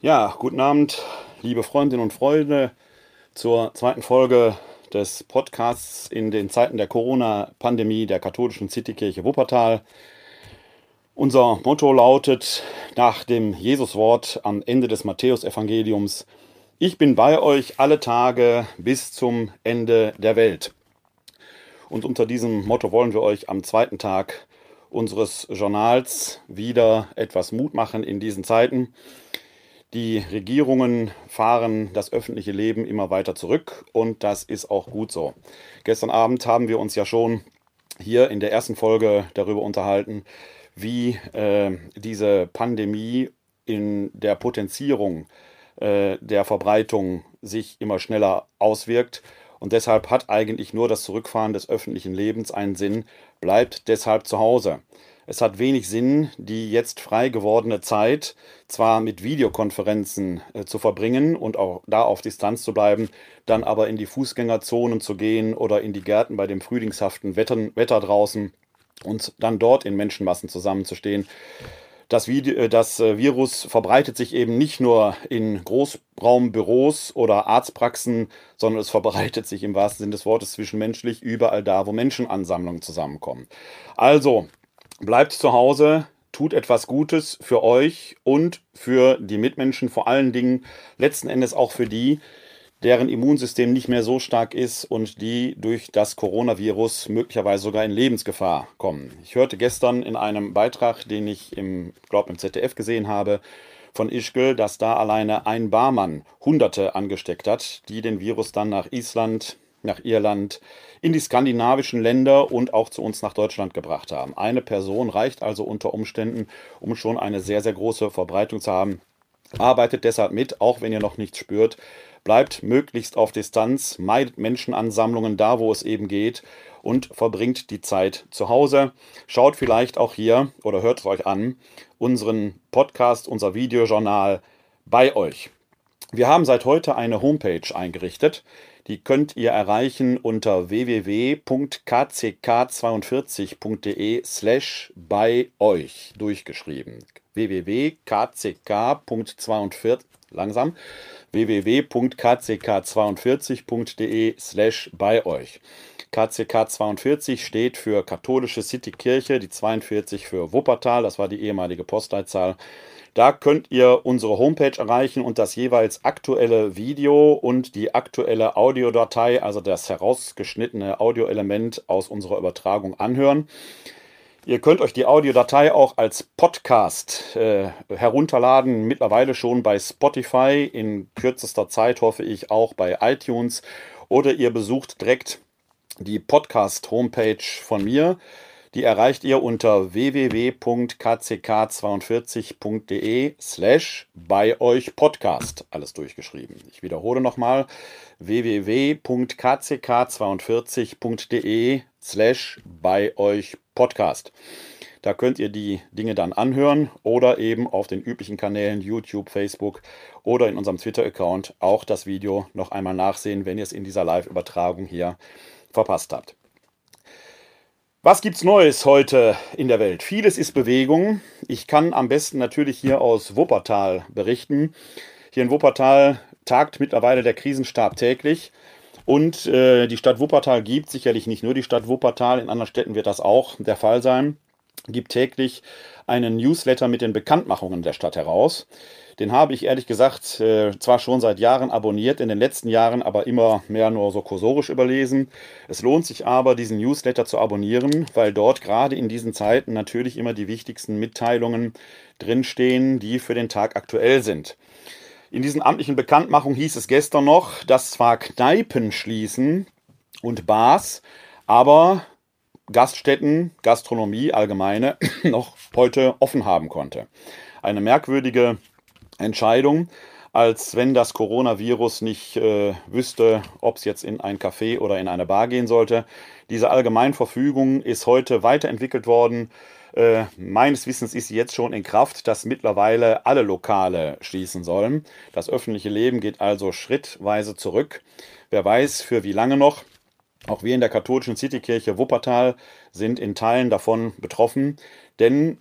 Ja, guten Abend, liebe Freundinnen und Freunde, zur zweiten Folge des Podcasts in den Zeiten der Corona-Pandemie der katholischen Citykirche Wuppertal. Unser Motto lautet nach dem Jesuswort am Ende des Matthäusevangeliums: Ich bin bei euch alle Tage bis zum Ende der Welt. Und unter diesem Motto wollen wir euch am zweiten Tag unseres Journals wieder etwas Mut machen in diesen Zeiten. Die Regierungen fahren das öffentliche Leben immer weiter zurück und das ist auch gut so. Gestern Abend haben wir uns ja schon hier in der ersten Folge darüber unterhalten, wie äh, diese Pandemie in der Potenzierung äh, der Verbreitung sich immer schneller auswirkt. Und deshalb hat eigentlich nur das Zurückfahren des öffentlichen Lebens einen Sinn. Bleibt deshalb zu Hause. Es hat wenig Sinn, die jetzt frei gewordene Zeit zwar mit Videokonferenzen äh, zu verbringen und auch da auf Distanz zu bleiben, dann aber in die Fußgängerzonen zu gehen oder in die Gärten bei dem frühlingshaften Wetter, Wetter draußen und dann dort in Menschenmassen zusammenzustehen. Das, Video, äh, das äh, Virus verbreitet sich eben nicht nur in Großraumbüros oder Arztpraxen, sondern es verbreitet sich im wahrsten Sinne des Wortes zwischenmenschlich überall da, wo Menschenansammlungen zusammenkommen. Also, bleibt zu Hause, tut etwas Gutes für euch und für die Mitmenschen, vor allen Dingen letzten Endes auch für die, deren Immunsystem nicht mehr so stark ist und die durch das Coronavirus möglicherweise sogar in Lebensgefahr kommen. Ich hörte gestern in einem Beitrag, den ich im, glaube im ZDF gesehen habe, von Ischgl, dass da alleine ein Barmann Hunderte angesteckt hat, die den Virus dann nach Island, nach Irland, in die skandinavischen Länder und auch zu uns nach Deutschland gebracht haben. Eine Person reicht also unter Umständen, um schon eine sehr, sehr große Verbreitung zu haben. Arbeitet deshalb mit, auch wenn ihr noch nichts spürt. Bleibt möglichst auf Distanz, meidet Menschenansammlungen da, wo es eben geht und verbringt die Zeit zu Hause. Schaut vielleicht auch hier oder hört es euch an, unseren Podcast, unser Videojournal bei euch. Wir haben seit heute eine Homepage eingerichtet. Die könnt ihr erreichen unter www.kck42.de slash bei euch durchgeschrieben. www.kck.42 langsam www.kck42.de slash bei euch. KCK 42 steht für Katholische City Kirche, die 42 für Wuppertal, das war die ehemalige Postleitzahl. Da könnt ihr unsere Homepage erreichen und das jeweils aktuelle Video und die aktuelle Audiodatei, also das herausgeschnittene Audioelement aus unserer Übertragung anhören. Ihr könnt euch die Audiodatei auch als Podcast äh, herunterladen, mittlerweile schon bei Spotify, in kürzester Zeit hoffe ich auch bei iTunes oder ihr besucht direkt die Podcast-Homepage von mir die erreicht ihr unter www.kck42.de slash bei euch Podcast. Alles durchgeschrieben. Ich wiederhole nochmal www.kck42.de slash bei euch Podcast. Da könnt ihr die Dinge dann anhören oder eben auf den üblichen Kanälen YouTube, Facebook oder in unserem Twitter-Account auch das Video noch einmal nachsehen, wenn ihr es in dieser Live-Übertragung hier verpasst habt. Was gibt's Neues heute in der Welt? Vieles ist Bewegung. Ich kann am besten natürlich hier aus Wuppertal berichten. Hier in Wuppertal tagt mittlerweile der Krisenstab täglich. Und äh, die Stadt Wuppertal gibt, sicherlich nicht nur die Stadt Wuppertal, in anderen Städten wird das auch der Fall sein, gibt täglich einen Newsletter mit den Bekanntmachungen der Stadt heraus. Den habe ich ehrlich gesagt äh, zwar schon seit Jahren abonniert, in den letzten Jahren aber immer mehr nur so kursorisch überlesen. Es lohnt sich aber, diesen Newsletter zu abonnieren, weil dort gerade in diesen Zeiten natürlich immer die wichtigsten Mitteilungen drinstehen, die für den Tag aktuell sind. In diesen amtlichen Bekanntmachungen hieß es gestern noch, dass zwar Kneipen schließen und Bars, aber Gaststätten, Gastronomie allgemeine noch heute offen haben konnte. Eine merkwürdige Entscheidung, als wenn das Coronavirus nicht äh, wüsste, ob es jetzt in ein Café oder in eine Bar gehen sollte. Diese Allgemeinverfügung ist heute weiterentwickelt worden. Äh, meines Wissens ist sie jetzt schon in Kraft, dass mittlerweile alle Lokale schließen sollen. Das öffentliche Leben geht also schrittweise zurück. Wer weiß, für wie lange noch. Auch wir in der katholischen Citykirche Wuppertal sind in Teilen davon betroffen, denn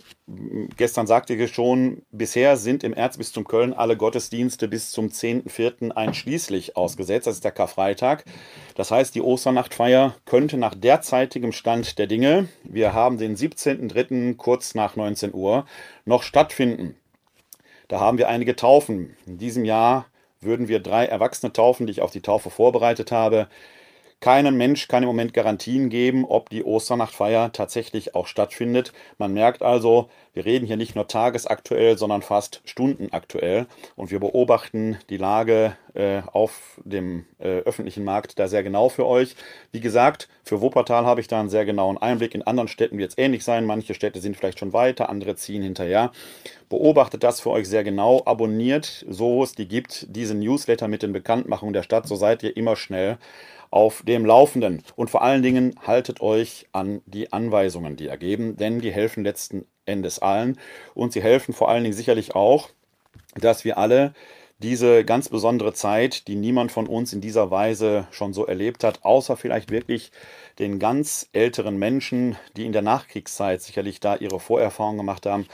gestern sagte ich schon, bisher sind im Erzbistum Köln alle Gottesdienste bis zum 10.04. einschließlich ausgesetzt. Das ist der Karfreitag. Das heißt, die Osternachtfeier könnte nach derzeitigem Stand der Dinge, wir haben den 17.03. kurz nach 19 Uhr, noch stattfinden. Da haben wir einige Taufen. In diesem Jahr würden wir drei Erwachsene taufen, die ich auf die Taufe vorbereitet habe. Kein Mensch kann im Moment Garantien geben, ob die Osternachtfeier tatsächlich auch stattfindet. Man merkt also, wir reden hier nicht nur tagesaktuell, sondern fast stundenaktuell. Und wir beobachten die Lage äh, auf dem äh, öffentlichen Markt da sehr genau für euch. Wie gesagt, für Wuppertal habe ich da einen sehr genauen Einblick. In anderen Städten wird es ähnlich sein. Manche Städte sind vielleicht schon weiter, andere ziehen hinterher. Beobachtet das für euch sehr genau. Abonniert, so es die gibt, diese Newsletter mit den Bekanntmachungen der Stadt. So seid ihr immer schnell auf dem Laufenden. Und vor allen Dingen haltet euch an die Anweisungen, die ergeben, denn die helfen letzten Endes allen. Und sie helfen vor allen Dingen sicherlich auch, dass wir alle diese ganz besondere Zeit, die niemand von uns in dieser Weise schon so erlebt hat, außer vielleicht wirklich den ganz älteren Menschen, die in der Nachkriegszeit sicherlich da ihre Vorerfahrungen gemacht haben,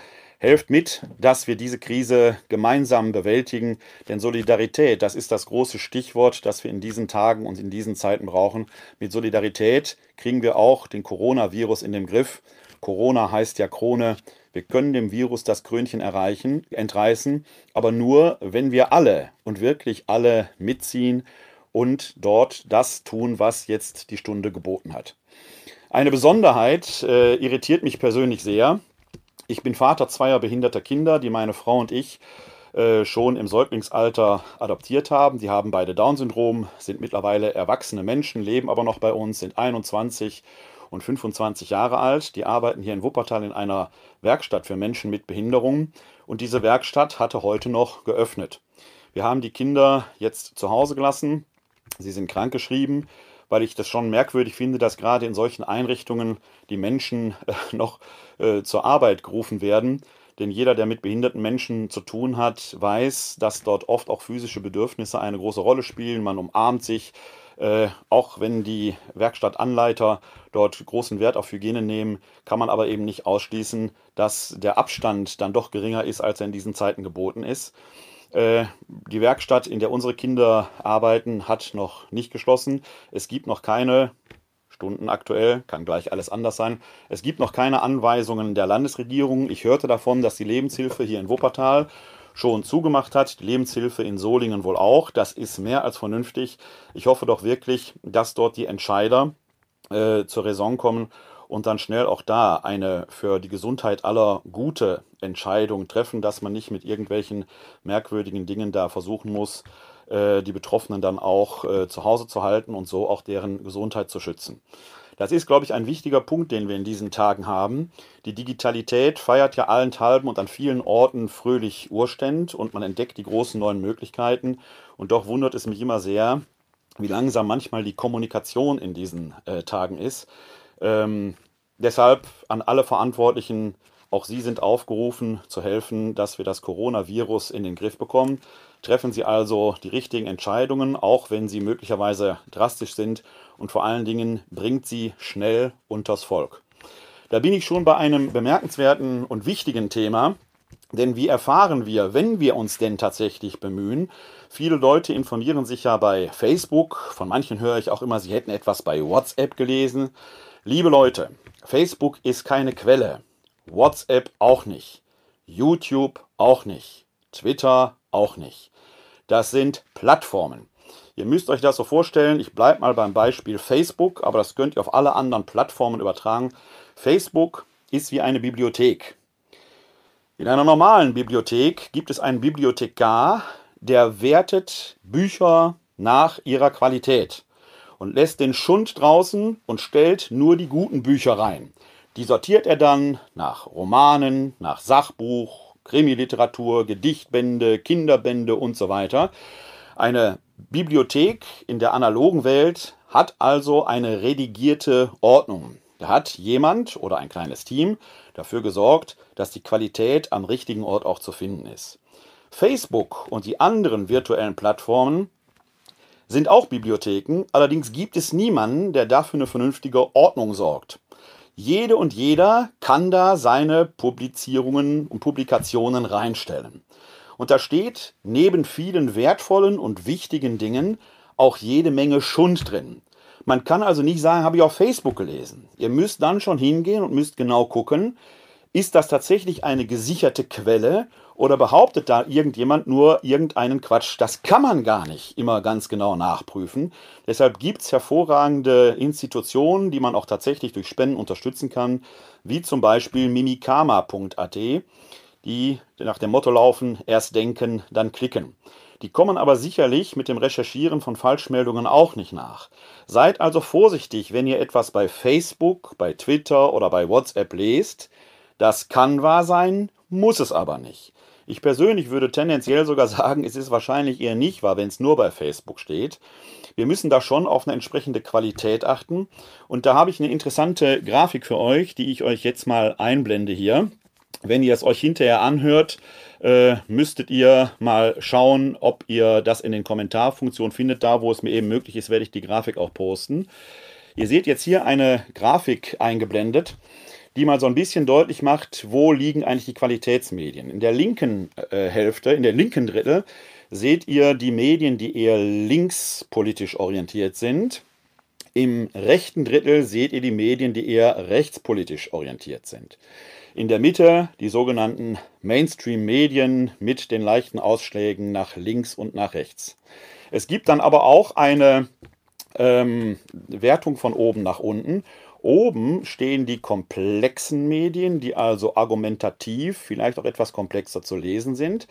Helft mit, dass wir diese Krise gemeinsam bewältigen, denn Solidarität, das ist das große Stichwort, das wir in diesen Tagen und in diesen Zeiten brauchen. Mit Solidarität kriegen wir auch den Coronavirus in den Griff. Corona heißt ja Krone. Wir können dem Virus das Krönchen erreichen, entreißen, aber nur, wenn wir alle und wirklich alle mitziehen und dort das tun, was jetzt die Stunde geboten hat. Eine Besonderheit äh, irritiert mich persönlich sehr. Ich bin Vater zweier behinderter Kinder, die meine Frau und ich äh, schon im Säuglingsalter adoptiert haben. Die haben beide Down-Syndrom, sind mittlerweile erwachsene Menschen, leben aber noch bei uns, sind 21 und 25 Jahre alt. Die arbeiten hier in Wuppertal in einer Werkstatt für Menschen mit Behinderungen und diese Werkstatt hatte heute noch geöffnet. Wir haben die Kinder jetzt zu Hause gelassen. Sie sind krankgeschrieben weil ich das schon merkwürdig finde, dass gerade in solchen Einrichtungen die Menschen äh, noch äh, zur Arbeit gerufen werden. Denn jeder, der mit behinderten Menschen zu tun hat, weiß, dass dort oft auch physische Bedürfnisse eine große Rolle spielen. Man umarmt sich, äh, auch wenn die Werkstattanleiter dort großen Wert auf Hygiene nehmen, kann man aber eben nicht ausschließen, dass der Abstand dann doch geringer ist, als er in diesen Zeiten geboten ist. Äh, die Werkstatt, in der unsere Kinder arbeiten, hat noch nicht geschlossen. Es gibt noch keine Stunden aktuell, kann gleich alles anders sein. Es gibt noch keine Anweisungen der Landesregierung. Ich hörte davon, dass die Lebenshilfe hier in Wuppertal schon zugemacht hat, die Lebenshilfe in Solingen wohl auch. Das ist mehr als vernünftig. Ich hoffe doch wirklich, dass dort die Entscheider äh, zur Raison kommen und dann schnell auch da eine für die Gesundheit aller gute Entscheidung treffen, dass man nicht mit irgendwelchen merkwürdigen Dingen da versuchen muss, äh, die Betroffenen dann auch äh, zu Hause zu halten und so auch deren Gesundheit zu schützen. Das ist, glaube ich, ein wichtiger Punkt, den wir in diesen Tagen haben. Die Digitalität feiert ja allenthalben und an vielen Orten fröhlich Urständ und man entdeckt die großen neuen Möglichkeiten. Und doch wundert es mich immer sehr, wie langsam manchmal die Kommunikation in diesen äh, Tagen ist. Ähm, deshalb an alle Verantwortlichen, auch Sie sind aufgerufen zu helfen, dass wir das Coronavirus in den Griff bekommen. Treffen Sie also die richtigen Entscheidungen, auch wenn sie möglicherweise drastisch sind und vor allen Dingen bringt sie schnell unters Volk. Da bin ich schon bei einem bemerkenswerten und wichtigen Thema, denn wie erfahren wir, wenn wir uns denn tatsächlich bemühen? Viele Leute informieren sich ja bei Facebook, von manchen höre ich auch immer, sie hätten etwas bei WhatsApp gelesen. Liebe Leute, Facebook ist keine Quelle, WhatsApp auch nicht, YouTube auch nicht, Twitter auch nicht. Das sind Plattformen. Ihr müsst euch das so vorstellen, ich bleibe mal beim Beispiel Facebook, aber das könnt ihr auf alle anderen Plattformen übertragen. Facebook ist wie eine Bibliothek. In einer normalen Bibliothek gibt es einen Bibliothekar, der wertet Bücher nach ihrer Qualität und lässt den Schund draußen und stellt nur die guten Bücher rein. Die sortiert er dann nach Romanen, nach Sachbuch, Krimiliteratur, Gedichtbände, Kinderbände und so weiter. Eine Bibliothek in der analogen Welt hat also eine redigierte Ordnung. Da hat jemand oder ein kleines Team dafür gesorgt, dass die Qualität am richtigen Ort auch zu finden ist. Facebook und die anderen virtuellen Plattformen sind auch Bibliotheken, allerdings gibt es niemanden, der dafür eine vernünftige Ordnung sorgt. Jede und jeder kann da seine Publizierungen und Publikationen reinstellen. Und da steht neben vielen wertvollen und wichtigen Dingen auch jede Menge Schund drin. Man kann also nicht sagen, habe ich auf Facebook gelesen. Ihr müsst dann schon hingehen und müsst genau gucken, ist das tatsächlich eine gesicherte Quelle oder behauptet da irgendjemand nur irgendeinen Quatsch? Das kann man gar nicht immer ganz genau nachprüfen. Deshalb gibt es hervorragende Institutionen, die man auch tatsächlich durch Spenden unterstützen kann, wie zum Beispiel mimikama.at, die nach dem Motto laufen, erst denken, dann klicken. Die kommen aber sicherlich mit dem Recherchieren von Falschmeldungen auch nicht nach. Seid also vorsichtig, wenn ihr etwas bei Facebook, bei Twitter oder bei WhatsApp lest. Das kann wahr sein, muss es aber nicht. Ich persönlich würde tendenziell sogar sagen, es ist wahrscheinlich eher nicht wahr, wenn es nur bei Facebook steht. Wir müssen da schon auf eine entsprechende Qualität achten. Und da habe ich eine interessante Grafik für euch, die ich euch jetzt mal einblende hier. Wenn ihr es euch hinterher anhört, äh, müsstet ihr mal schauen, ob ihr das in den Kommentarfunktionen findet. Da, wo es mir eben möglich ist, werde ich die Grafik auch posten. Ihr seht jetzt hier eine Grafik eingeblendet, die mal so ein bisschen deutlich macht, wo liegen eigentlich die Qualitätsmedien. In der linken äh, Hälfte, in der linken Drittel, seht ihr die Medien, die eher linkspolitisch orientiert sind. Im rechten Drittel seht ihr die Medien, die eher rechtspolitisch orientiert sind. In der Mitte die sogenannten Mainstream-Medien mit den leichten Ausschlägen nach links und nach rechts. Es gibt dann aber auch eine ähm, Wertung von oben nach unten. Oben stehen die komplexen Medien, die also argumentativ vielleicht auch etwas komplexer zu lesen sind.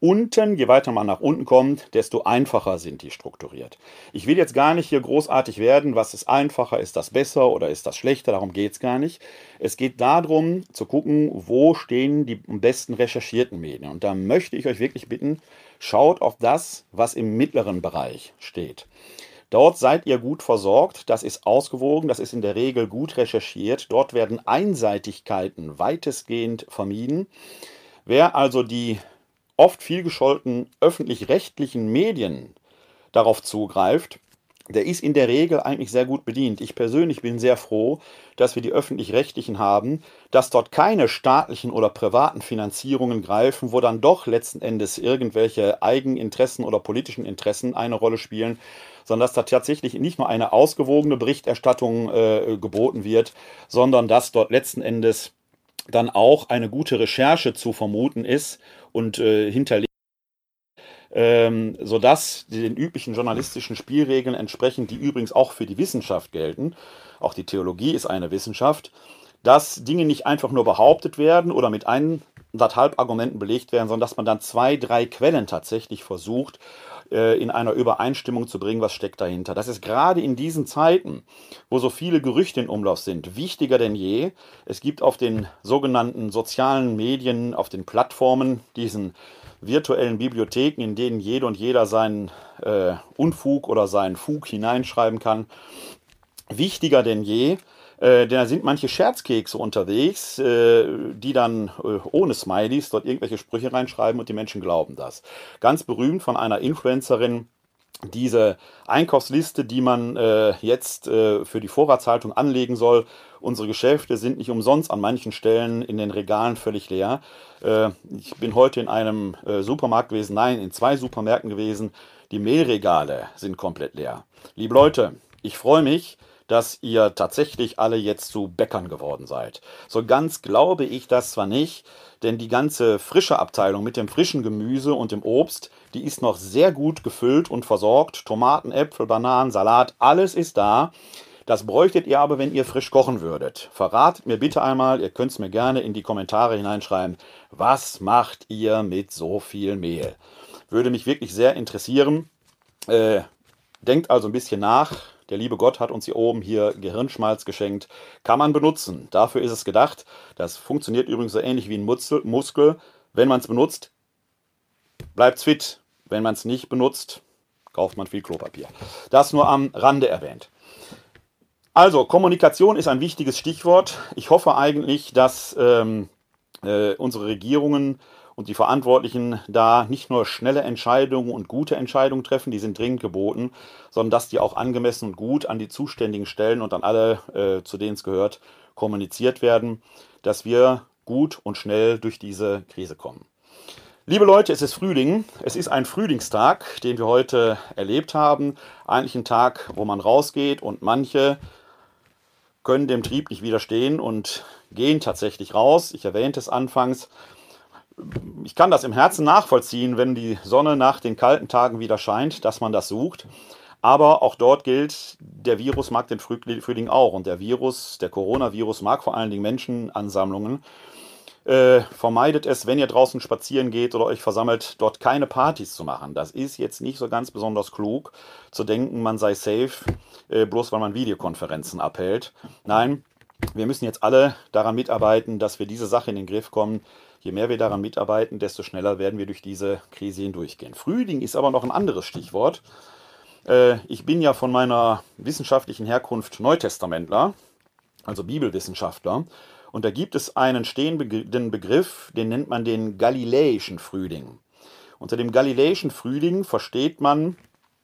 Unten, je weiter man nach unten kommt, desto einfacher sind die strukturiert. Ich will jetzt gar nicht hier großartig werden, was ist einfacher, ist das besser oder ist das schlechter, darum geht es gar nicht. Es geht darum zu gucken, wo stehen die am besten recherchierten Medien. Und da möchte ich euch wirklich bitten, schaut auf das, was im mittleren Bereich steht. Dort seid ihr gut versorgt, das ist ausgewogen, das ist in der Regel gut recherchiert. Dort werden Einseitigkeiten weitestgehend vermieden. Wer also die oft vielgescholtenen öffentlich-rechtlichen Medien darauf zugreift, der ist in der Regel eigentlich sehr gut bedient. Ich persönlich bin sehr froh, dass wir die öffentlich-rechtlichen haben, dass dort keine staatlichen oder privaten Finanzierungen greifen, wo dann doch letzten Endes irgendwelche Eigeninteressen oder politischen Interessen eine Rolle spielen, sondern dass da tatsächlich nicht nur eine ausgewogene Berichterstattung äh, geboten wird, sondern dass dort letzten Endes dann auch eine gute Recherche zu vermuten ist und äh, hinterlegt, ähm, sodass den üblichen journalistischen Spielregeln entsprechend, die übrigens auch für die Wissenschaft gelten, auch die Theologie ist eine Wissenschaft, dass Dinge nicht einfach nur behauptet werden oder mit anderthalb Argumenten belegt werden, sondern dass man dann zwei, drei Quellen tatsächlich versucht, äh, in einer Übereinstimmung zu bringen, was steckt dahinter. Das ist gerade in diesen Zeiten, wo so viele Gerüchte in Umlauf sind, wichtiger denn je. Es gibt auf den sogenannten sozialen Medien, auf den Plattformen, diesen virtuellen Bibliotheken, in denen jede und jeder seinen äh, Unfug oder seinen Fug hineinschreiben kann, wichtiger denn je, äh, da sind manche Scherzkekse unterwegs, äh, die dann äh, ohne Smileys dort irgendwelche Sprüche reinschreiben und die Menschen glauben das. Ganz berühmt von einer Influencerin, diese Einkaufsliste, die man äh, jetzt äh, für die Vorratshaltung anlegen soll. Unsere Geschäfte sind nicht umsonst an manchen Stellen in den Regalen völlig leer. Äh, ich bin heute in einem äh, Supermarkt gewesen, nein, in zwei Supermärkten gewesen. Die Mehlregale sind komplett leer. Liebe Leute, ich freue mich, dass ihr tatsächlich alle jetzt zu Bäckern geworden seid. So ganz glaube ich das zwar nicht, denn die ganze frische Abteilung mit dem frischen Gemüse und dem Obst, die ist noch sehr gut gefüllt und versorgt. Tomaten, Äpfel, Bananen, Salat, alles ist da. Das bräuchtet ihr aber, wenn ihr frisch kochen würdet. Verratet mir bitte einmal, ihr könnt es mir gerne in die Kommentare hineinschreiben, was macht ihr mit so viel Mehl? Würde mich wirklich sehr interessieren. Äh, denkt also ein bisschen nach, der liebe Gott hat uns hier oben hier Gehirnschmalz geschenkt. Kann man benutzen. Dafür ist es gedacht. Das funktioniert übrigens so ähnlich wie ein Muskel. Wenn man es benutzt, bleibt es fit. Wenn man es nicht benutzt, kauft man viel Klopapier. Das nur am Rande erwähnt. Also, Kommunikation ist ein wichtiges Stichwort. Ich hoffe eigentlich, dass ähm, äh, unsere Regierungen und die Verantwortlichen da nicht nur schnelle Entscheidungen und gute Entscheidungen treffen, die sind dringend geboten, sondern dass die auch angemessen und gut an die zuständigen Stellen und an alle, äh, zu denen es gehört, kommuniziert werden, dass wir gut und schnell durch diese Krise kommen. Liebe Leute, es ist Frühling. Es ist ein Frühlingstag, den wir heute erlebt haben. Eigentlich ein Tag, wo man rausgeht und manche können dem Trieb nicht widerstehen und gehen tatsächlich raus. Ich erwähnte es anfangs. Ich kann das im Herzen nachvollziehen, wenn die Sonne nach den kalten Tagen wieder scheint, dass man das sucht. Aber auch dort gilt, der Virus mag den Frühling auch. Und der Virus, der Coronavirus mag vor allen Dingen Menschenansammlungen. Äh, vermeidet es, wenn ihr draußen spazieren geht oder euch versammelt, dort keine Partys zu machen. Das ist jetzt nicht so ganz besonders klug, zu denken, man sei safe, äh, bloß weil man Videokonferenzen abhält. Nein, wir müssen jetzt alle daran mitarbeiten, dass wir diese Sache in den Griff kommen. Je mehr wir daran mitarbeiten, desto schneller werden wir durch diese Krise hindurchgehen. Frühling ist aber noch ein anderes Stichwort. Äh, ich bin ja von meiner wissenschaftlichen Herkunft Neutestamentler, also Bibelwissenschaftler. Und da gibt es einen stehenden Begriff, den nennt man den Galiläischen Frühling. Unter dem Galiläischen Frühling versteht man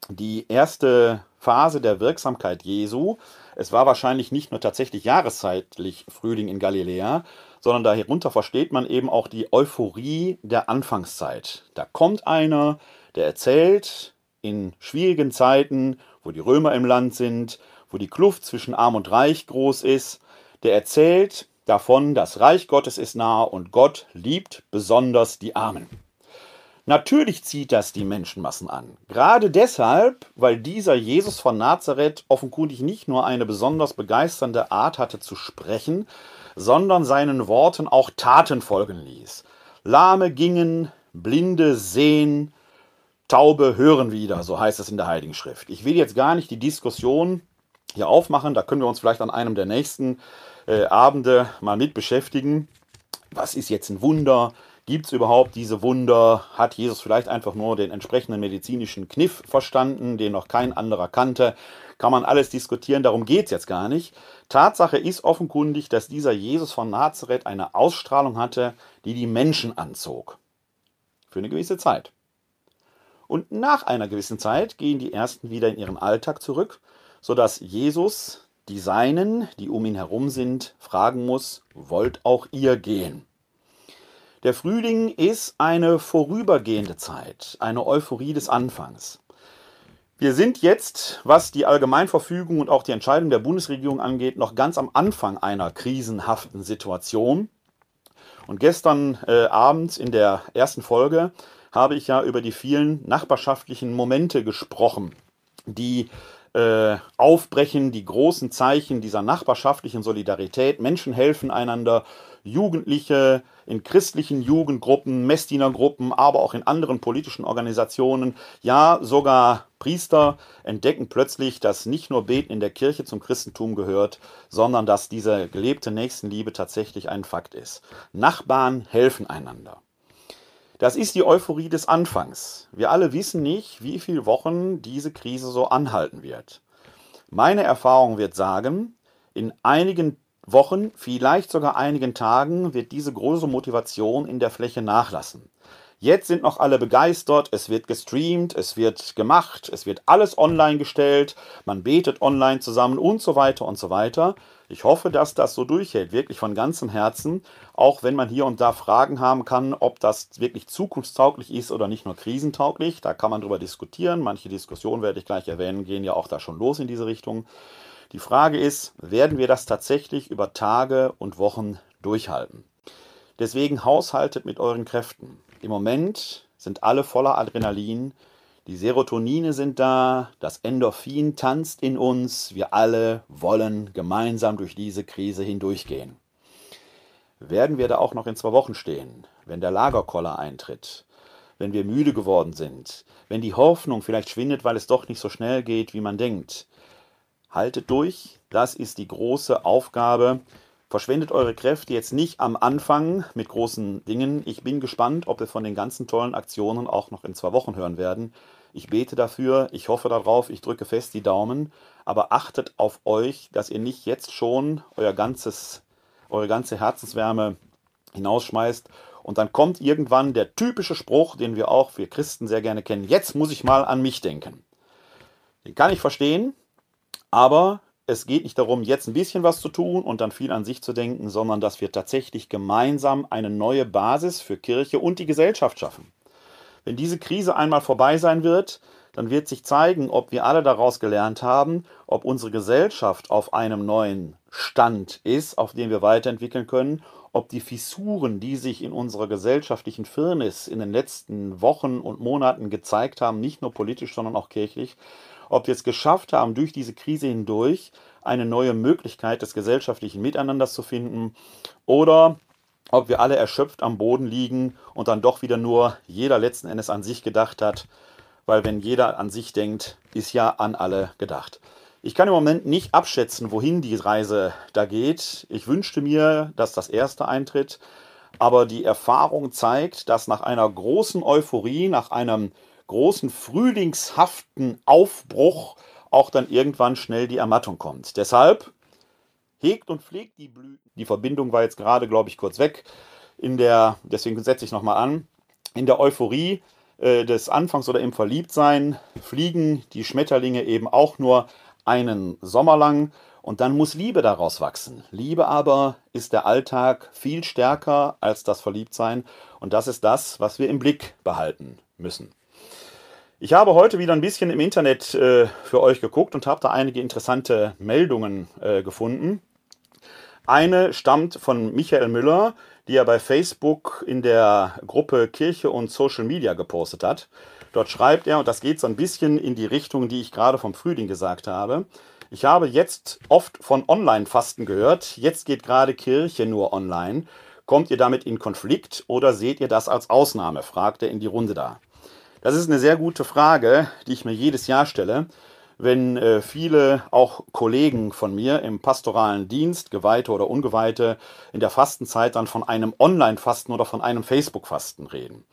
die erste Phase der Wirksamkeit Jesu. Es war wahrscheinlich nicht nur tatsächlich jahreszeitlich Frühling in Galiläa, sondern darunter versteht man eben auch die Euphorie der Anfangszeit. Da kommt einer, der erzählt in schwierigen Zeiten, wo die Römer im Land sind, wo die Kluft zwischen Arm und Reich groß ist, der erzählt davon, das Reich Gottes ist nahe und Gott liebt besonders die Armen. Natürlich zieht das die Menschenmassen an. Gerade deshalb, weil dieser Jesus von Nazareth offenkundig nicht nur eine besonders begeisternde Art hatte zu sprechen, sondern seinen Worten auch Taten folgen ließ. Lahme gingen, Blinde sehen, Taube hören wieder, so heißt es in der Heiligen Schrift. Ich will jetzt gar nicht die Diskussion hier aufmachen, da können wir uns vielleicht an einem der nächsten äh, Abende mal mit beschäftigen. Was ist jetzt ein Wunder? Gibt es überhaupt diese Wunder? Hat Jesus vielleicht einfach nur den entsprechenden medizinischen Kniff verstanden, den noch kein anderer kannte? Kann man alles diskutieren, darum geht es jetzt gar nicht. Tatsache ist offenkundig, dass dieser Jesus von Nazareth eine Ausstrahlung hatte, die die Menschen anzog. Für eine gewisse Zeit. Und nach einer gewissen Zeit gehen die Ersten wieder in ihren Alltag zurück, sodass Jesus die Seinen, die um ihn herum sind, fragen muss, wollt auch ihr gehen? Der Frühling ist eine vorübergehende Zeit, eine Euphorie des Anfangs. Wir sind jetzt, was die Allgemeinverfügung und auch die Entscheidung der Bundesregierung angeht, noch ganz am Anfang einer krisenhaften Situation. Und gestern äh, Abend in der ersten Folge habe ich ja über die vielen nachbarschaftlichen Momente gesprochen, die äh, aufbrechen, die großen Zeichen dieser nachbarschaftlichen Solidarität. Menschen helfen einander, Jugendliche in christlichen Jugendgruppen, Messdienergruppen, aber auch in anderen politischen Organisationen, ja sogar Priester entdecken plötzlich, dass nicht nur Beten in der Kirche zum Christentum gehört, sondern dass diese gelebte Nächstenliebe tatsächlich ein Fakt ist. Nachbarn helfen einander. Das ist die Euphorie des Anfangs. Wir alle wissen nicht, wie viele Wochen diese Krise so anhalten wird. Meine Erfahrung wird sagen, in einigen Wochen, vielleicht sogar einigen Tagen wird diese große Motivation in der Fläche nachlassen. Jetzt sind noch alle begeistert, es wird gestreamt, es wird gemacht, es wird alles online gestellt, man betet online zusammen und so weiter und so weiter. Ich hoffe, dass das so durchhält, wirklich von ganzem Herzen, auch wenn man hier und da Fragen haben kann, ob das wirklich zukunftstauglich ist oder nicht nur krisentauglich. Da kann man drüber diskutieren. Manche Diskussionen werde ich gleich erwähnen, gehen ja auch da schon los in diese Richtung. Die Frage ist, werden wir das tatsächlich über Tage und Wochen durchhalten? Deswegen haushaltet mit euren Kräften. Im Moment sind alle voller Adrenalin, die Serotonine sind da, das Endorphin tanzt in uns, wir alle wollen gemeinsam durch diese Krise hindurchgehen. Werden wir da auch noch in zwei Wochen stehen, wenn der Lagerkoller eintritt, wenn wir müde geworden sind, wenn die Hoffnung vielleicht schwindet, weil es doch nicht so schnell geht, wie man denkt. Haltet durch, das ist die große Aufgabe, Verschwendet eure Kräfte jetzt nicht am Anfang mit großen Dingen. Ich bin gespannt, ob wir von den ganzen tollen Aktionen auch noch in zwei Wochen hören werden. Ich bete dafür, ich hoffe darauf, ich drücke fest die Daumen, aber achtet auf euch, dass ihr nicht jetzt schon euer ganzes, eure ganze Herzenswärme hinausschmeißt. Und dann kommt irgendwann der typische Spruch, den wir auch, wir Christen sehr gerne kennen, jetzt muss ich mal an mich denken. Den kann ich verstehen, aber es geht nicht darum, jetzt ein bisschen was zu tun und dann viel an sich zu denken, sondern dass wir tatsächlich gemeinsam eine neue Basis für Kirche und die Gesellschaft schaffen. Wenn diese Krise einmal vorbei sein wird, dann wird sich zeigen, ob wir alle daraus gelernt haben, ob unsere Gesellschaft auf einem neuen Stand ist, auf dem wir weiterentwickeln können, ob die Fissuren, die sich in unserer gesellschaftlichen Firnis in den letzten Wochen und Monaten gezeigt haben, nicht nur politisch, sondern auch kirchlich, ob wir es geschafft haben, durch diese Krise hindurch eine neue Möglichkeit des gesellschaftlichen Miteinanders zu finden oder ob wir alle erschöpft am Boden liegen und dann doch wieder nur jeder letzten Endes an sich gedacht hat, weil wenn jeder an sich denkt, ist ja an alle gedacht. Ich kann im Moment nicht abschätzen, wohin die Reise da geht. Ich wünschte mir, dass das erste eintritt, aber die Erfahrung zeigt, dass nach einer großen Euphorie, nach einem großen frühlingshaften Aufbruch auch dann irgendwann schnell die Ermattung kommt. Deshalb hegt und pflegt die Blüten. Die Verbindung war jetzt gerade, glaube ich, kurz weg. In der, deswegen setze ich nochmal an. In der Euphorie äh, des Anfangs oder im Verliebtsein fliegen die Schmetterlinge eben auch nur einen Sommer lang und dann muss Liebe daraus wachsen. Liebe aber ist der Alltag viel stärker als das Verliebtsein und das ist das, was wir im Blick behalten müssen. Ich habe heute wieder ein bisschen im Internet äh, für euch geguckt und habe da einige interessante Meldungen äh, gefunden. Eine stammt von Michael Müller, die er bei Facebook in der Gruppe Kirche und Social Media gepostet hat. Dort schreibt er, und das geht so ein bisschen in die Richtung, die ich gerade vom Frühling gesagt habe. Ich habe jetzt oft von Online-Fasten gehört. Jetzt geht gerade Kirche nur online. Kommt ihr damit in Konflikt oder seht ihr das als Ausnahme? fragt er in die Runde da. Das ist eine sehr gute Frage, die ich mir jedes Jahr stelle, wenn äh, viele auch Kollegen von mir im pastoralen Dienst, Geweihte oder Ungeweihte, in der Fastenzeit dann von einem Online-Fasten oder von einem Facebook-Fasten reden.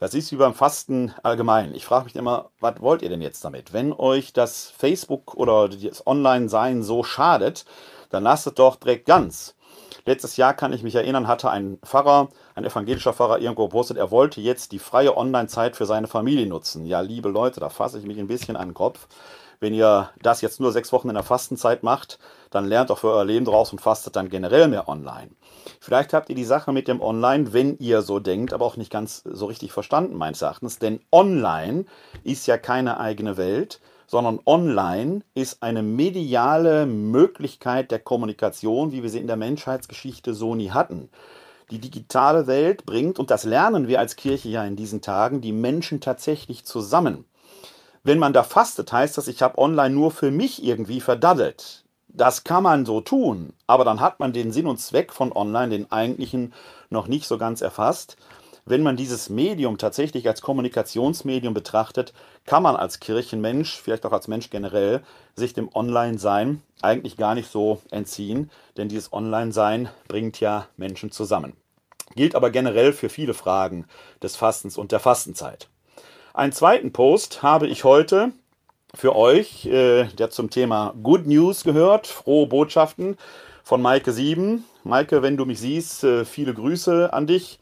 Das ist wie beim Fasten allgemein. Ich frage mich immer, was wollt ihr denn jetzt damit? Wenn euch das Facebook oder das Online-Sein so schadet, dann lasst es doch direkt ganz. Letztes Jahr kann ich mich erinnern, hatte ein Pfarrer, ein evangelischer Pfarrer irgendwo gepostet, er wollte jetzt die freie Online-Zeit für seine Familie nutzen. Ja, liebe Leute, da fasse ich mich ein bisschen an den Kopf. Wenn ihr das jetzt nur sechs Wochen in der Fastenzeit macht, dann lernt doch für euer Leben draus und fastet dann generell mehr online. Vielleicht habt ihr die Sache mit dem Online, wenn ihr so denkt, aber auch nicht ganz so richtig verstanden, meines Erachtens. Denn online ist ja keine eigene Welt, sondern online ist eine mediale Möglichkeit der Kommunikation, wie wir sie in der Menschheitsgeschichte so nie hatten. Die digitale Welt bringt, und das lernen wir als Kirche ja in diesen Tagen, die Menschen tatsächlich zusammen. Wenn man da fastet, heißt das, ich habe online nur für mich irgendwie verdaddelt. Das kann man so tun, aber dann hat man den Sinn und Zweck von online, den eigentlichen, noch nicht so ganz erfasst wenn man dieses Medium tatsächlich als Kommunikationsmedium betrachtet, kann man als Kirchenmensch, vielleicht auch als Mensch generell, sich dem Online-Sein eigentlich gar nicht so entziehen, denn dieses Online-Sein bringt ja Menschen zusammen. Gilt aber generell für viele Fragen des Fastens und der Fastenzeit. Einen zweiten Post habe ich heute für euch, äh, der zum Thema Good News gehört, frohe Botschaften von Maike 7. Maike, wenn du mich siehst, äh, viele Grüße an dich.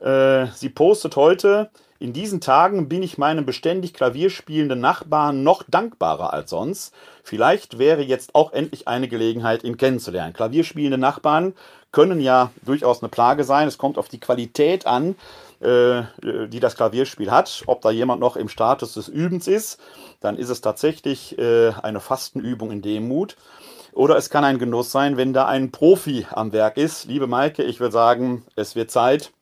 Äh, sie postet heute, in diesen Tagen bin ich meinem beständig Klavier spielenden Nachbarn noch dankbarer als sonst. Vielleicht wäre jetzt auch endlich eine Gelegenheit, ihn kennenzulernen. Klavierspielende Nachbarn können ja durchaus eine Plage sein. Es kommt auf die Qualität an, äh, die das Klavierspiel hat. Ob da jemand noch im Status des Übens ist, dann ist es tatsächlich äh, eine Fastenübung in Demut. Oder es kann ein Genuss sein, wenn da ein Profi am Werk ist. Liebe Maike, ich will sagen, es wird Zeit,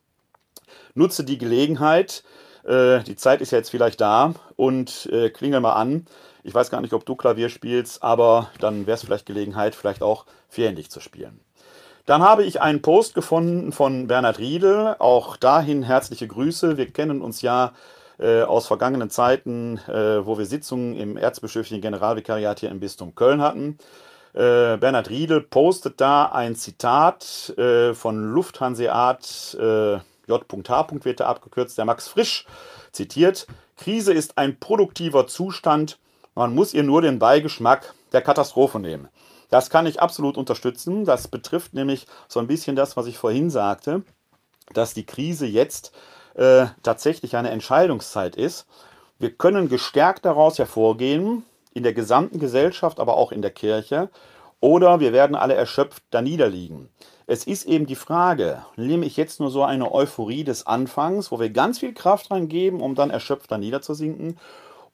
nutze die Gelegenheit. Äh, die Zeit ist jetzt vielleicht da und äh, klingel mal an. Ich weiß gar nicht, ob du Klavier spielst, aber dann wäre es vielleicht Gelegenheit, vielleicht auch vierhändig zu spielen. Dann habe ich einen Post gefunden von Bernhard Riedel. Auch dahin herzliche Grüße. Wir kennen uns ja äh, aus vergangenen Zeiten, äh, wo wir Sitzungen im erzbischöflichen Generalvikariat hier im Bistum Köln hatten. Äh, Bernhard Riedel postet da ein Zitat äh, von Lufthanseat J.H. wird abgekürzt, der Max Frisch zitiert, Krise ist ein produktiver Zustand, man muss ihr nur den Beigeschmack der Katastrophe nehmen. Das kann ich absolut unterstützen. Das betrifft nämlich so ein bisschen das, was ich vorhin sagte. dass die Krise jetzt äh, tatsächlich eine Entscheidungszeit ist. Wir können gestärkt daraus hervorgehen, in der gesamten Gesellschaft, aber auch in der Kirche, oder wir werden alle erschöpft da niederliegen. Es ist eben die Frage, nehme ich jetzt nur so eine Euphorie des Anfangs, wo wir ganz viel Kraft reingeben, um dann erschöpft da niederzusinken,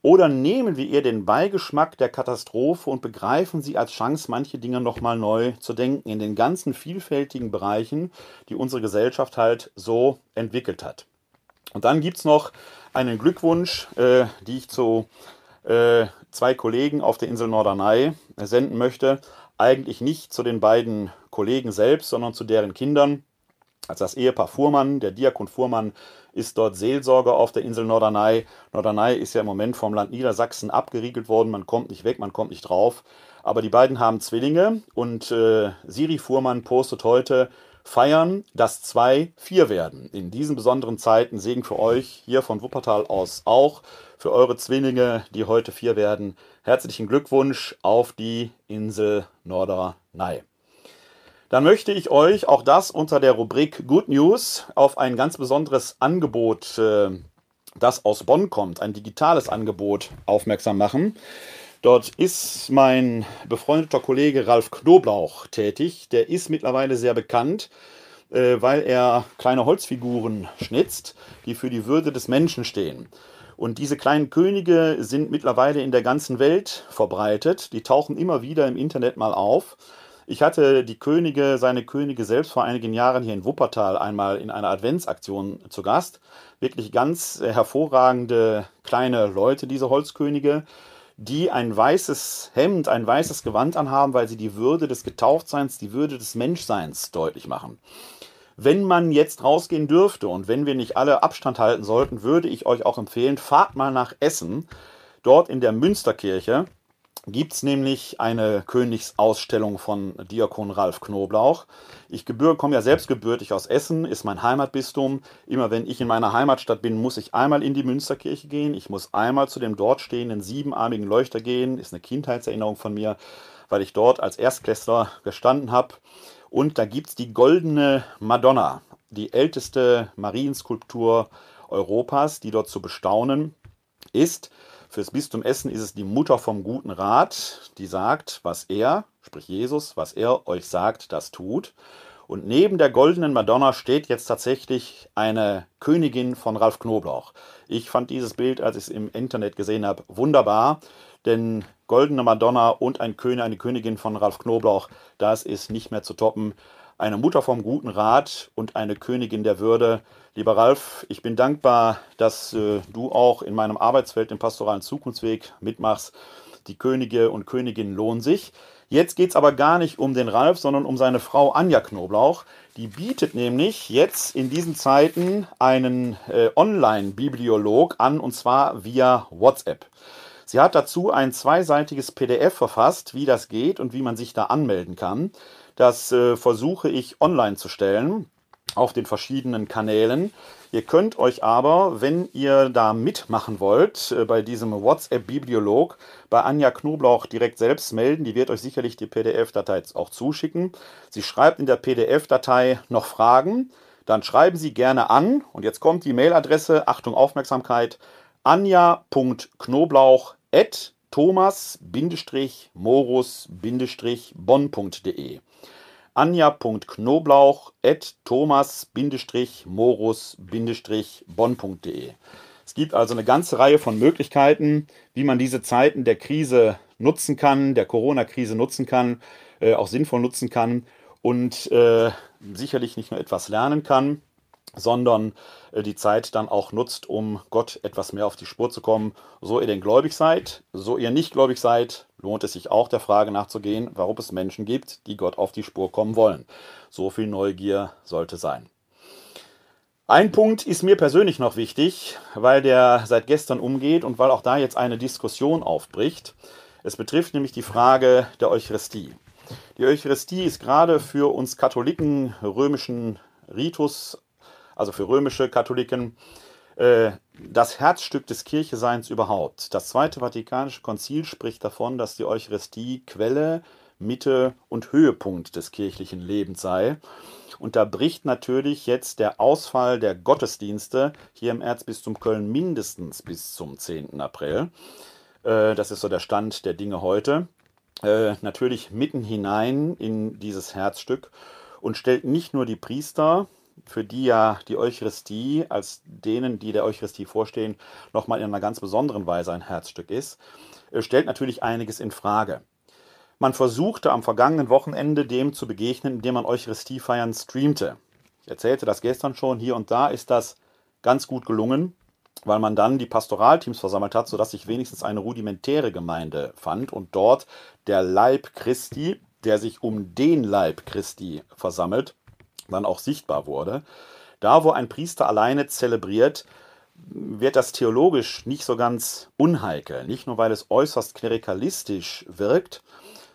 oder nehmen wir ihr den Beigeschmack der Katastrophe und begreifen sie als Chance, manche Dinge nochmal neu zu denken, in den ganzen vielfältigen Bereichen, die unsere Gesellschaft halt so entwickelt hat. Und dann gibt es noch einen Glückwunsch, äh, die ich zu äh, zwei Kollegen auf der Insel Norderney senden möchte. Eigentlich nicht zu den beiden Kollegen selbst, sondern zu deren Kindern. Also das Ehepaar Fuhrmann, der Diakon Fuhrmann, ist dort Seelsorger auf der Insel Norderney. Norderney ist ja im Moment vom Land Niedersachsen abgeriegelt worden. Man kommt nicht weg, man kommt nicht drauf. Aber die beiden haben Zwillinge und äh, Siri Fuhrmann postet heute, feiern, dass zwei vier werden. In diesen besonderen Zeiten Segen für euch hier von Wuppertal aus auch, für eure Zwillinge, die heute vier werden. Herzlichen Glückwunsch auf die Insel Norderney. Dann möchte ich euch auch das unter der Rubrik Good News auf ein ganz besonderes Angebot, äh, das aus Bonn kommt, ein digitales Angebot aufmerksam machen. Dort ist mein befreundeter Kollege Ralf Knoblauch tätig. Der ist mittlerweile sehr bekannt, äh, weil er kleine Holzfiguren schnitzt, die für die Würde des Menschen stehen. Und diese kleinen Könige sind mittlerweile in der ganzen Welt verbreitet. Die tauchen immer wieder im Internet mal auf. Ich hatte die Könige, seine Könige selbst vor einigen Jahren hier in Wuppertal einmal in einer Adventsaktion zu Gast. Wirklich ganz äh, hervorragende kleine Leute, diese Holzkönige, die ein weißes Hemd, ein weißes Gewand anhaben, weil sie die Würde des Getauftseins, die Würde des Menschseins deutlich machen. Wenn man jetzt rausgehen dürfte und wenn wir nicht alle Abstand halten sollten, würde ich euch auch empfehlen, fahrt mal nach Essen. Dort in der Münsterkirche gibt es nämlich eine Königsausstellung von Diakon Ralf Knoblauch. Ich komme ja selbst gebürtig aus Essen, ist mein Heimatbistum. Immer wenn ich in meiner Heimatstadt bin, muss ich einmal in die Münsterkirche gehen. Ich muss einmal zu dem dort stehenden siebenarmigen Leuchter gehen. Ist eine Kindheitserinnerung von mir, weil ich dort als Erstklässler gestanden habe. Und da gibt es die goldene Madonna, die älteste Marienskulptur Europas, die dort zu bestaunen ist. Fürs Bistum Essen ist es die Mutter vom guten Rat, die sagt, was er, sprich Jesus, was er euch sagt, das tut. Und neben der goldenen Madonna steht jetzt tatsächlich eine Königin von Ralf Knoblauch. Ich fand dieses Bild, als ich es im Internet gesehen habe, wunderbar. Denn goldene Madonna und ein König, eine Königin von Ralf Knoblauch, das ist nicht mehr zu toppen eine Mutter vom guten Rat und eine Königin der Würde. Lieber Ralf, ich bin dankbar, dass äh, du auch in meinem Arbeitsfeld im pastoralen Zukunftsweg mitmachst. Die Könige und Königinnen lohnen sich. Jetzt geht es aber gar nicht um den Ralf, sondern um seine Frau Anja Knoblauch. Die bietet nämlich jetzt in diesen Zeiten einen äh, Online-Bibliolog an und zwar via WhatsApp. Sie hat dazu ein zweiseitiges PDF verfasst, wie das geht und wie man sich da anmelden kann. Das äh, versuche ich online zu stellen auf den verschiedenen Kanälen. Ihr könnt euch aber, wenn ihr da mitmachen wollt, äh, bei diesem WhatsApp-Bibliolog bei Anja Knoblauch direkt selbst melden. Die wird euch sicherlich die PDF-Datei auch zuschicken. Sie schreibt in der PDF-Datei noch Fragen. Dann schreiben Sie gerne an. Und jetzt kommt die Mailadresse, Achtung Aufmerksamkeit, anja.knoblauch thomas-morus-bonn.de anja.knoblauch.thomas-morus-bonn.de. Es gibt also eine ganze Reihe von Möglichkeiten, wie man diese Zeiten der Krise nutzen kann, der Corona-Krise nutzen kann, äh, auch sinnvoll nutzen kann und äh, sicherlich nicht nur etwas lernen kann, sondern äh, die Zeit dann auch nutzt, um Gott etwas mehr auf die Spur zu kommen. So ihr denn gläubig seid, so ihr nicht gläubig seid, lohnt es sich auch der Frage nachzugehen, warum es Menschen gibt, die Gott auf die Spur kommen wollen. So viel Neugier sollte sein. Ein Punkt ist mir persönlich noch wichtig, weil der seit gestern umgeht und weil auch da jetzt eine Diskussion aufbricht. Es betrifft nämlich die Frage der Eucharistie. Die Eucharistie ist gerade für uns Katholiken römischen Ritus also für römische Katholiken, äh, das Herzstück des Kircheseins überhaupt. Das Zweite Vatikanische Konzil spricht davon, dass die Eucharistie Quelle, Mitte und Höhepunkt des kirchlichen Lebens sei. Und da bricht natürlich jetzt der Ausfall der Gottesdienste hier im Erzbistum Köln mindestens bis zum 10. April. Äh, das ist so der Stand der Dinge heute. Äh, natürlich mitten hinein in dieses Herzstück und stellt nicht nur die Priester, für die ja die Eucharistie als denen, die der Eucharistie vorstehen, nochmal in einer ganz besonderen Weise ein Herzstück ist, äh, stellt natürlich einiges in Frage. Man versuchte am vergangenen Wochenende dem zu begegnen, indem man Eucharistiefeiern streamte. Ich erzählte das gestern schon, hier und da ist das ganz gut gelungen, weil man dann die Pastoralteams versammelt hat, sodass sich wenigstens eine rudimentäre Gemeinde fand und dort der Leib Christi, der sich um den Leib Christi versammelt, dann auch sichtbar wurde. Da, wo ein Priester alleine zelebriert, wird das theologisch nicht so ganz unheikel. Nicht nur, weil es äußerst klerikalistisch wirkt,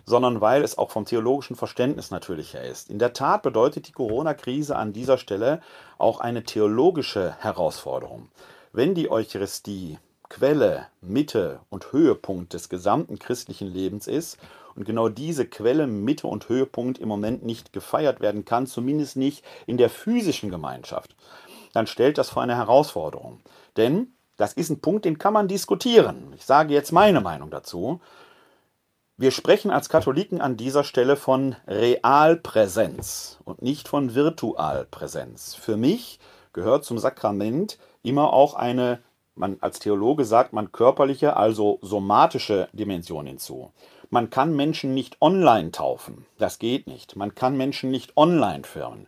sondern weil es auch vom theologischen Verständnis natürlich her ist. In der Tat bedeutet die Corona-Krise an dieser Stelle auch eine theologische Herausforderung. Wenn die Eucharistie Quelle, Mitte und Höhepunkt des gesamten christlichen Lebens ist und genau diese Quelle, Mitte und Höhepunkt im Moment nicht gefeiert werden kann, zumindest nicht in der physischen Gemeinschaft, dann stellt das vor eine Herausforderung. Denn das ist ein Punkt, den kann man diskutieren. Ich sage jetzt meine Meinung dazu. Wir sprechen als Katholiken an dieser Stelle von Realpräsenz und nicht von Virtualpräsenz. Für mich gehört zum Sakrament immer auch eine, man als Theologe sagt man körperliche, also somatische Dimension hinzu. Man kann Menschen nicht online taufen. Das geht nicht. Man kann Menschen nicht online firmen.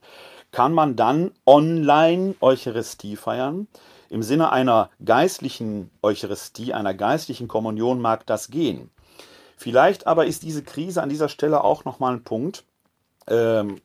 Kann man dann online Eucharistie feiern? Im Sinne einer geistlichen Eucharistie, einer geistlichen Kommunion mag das gehen. Vielleicht aber ist diese Krise an dieser Stelle auch nochmal ein Punkt, ähm,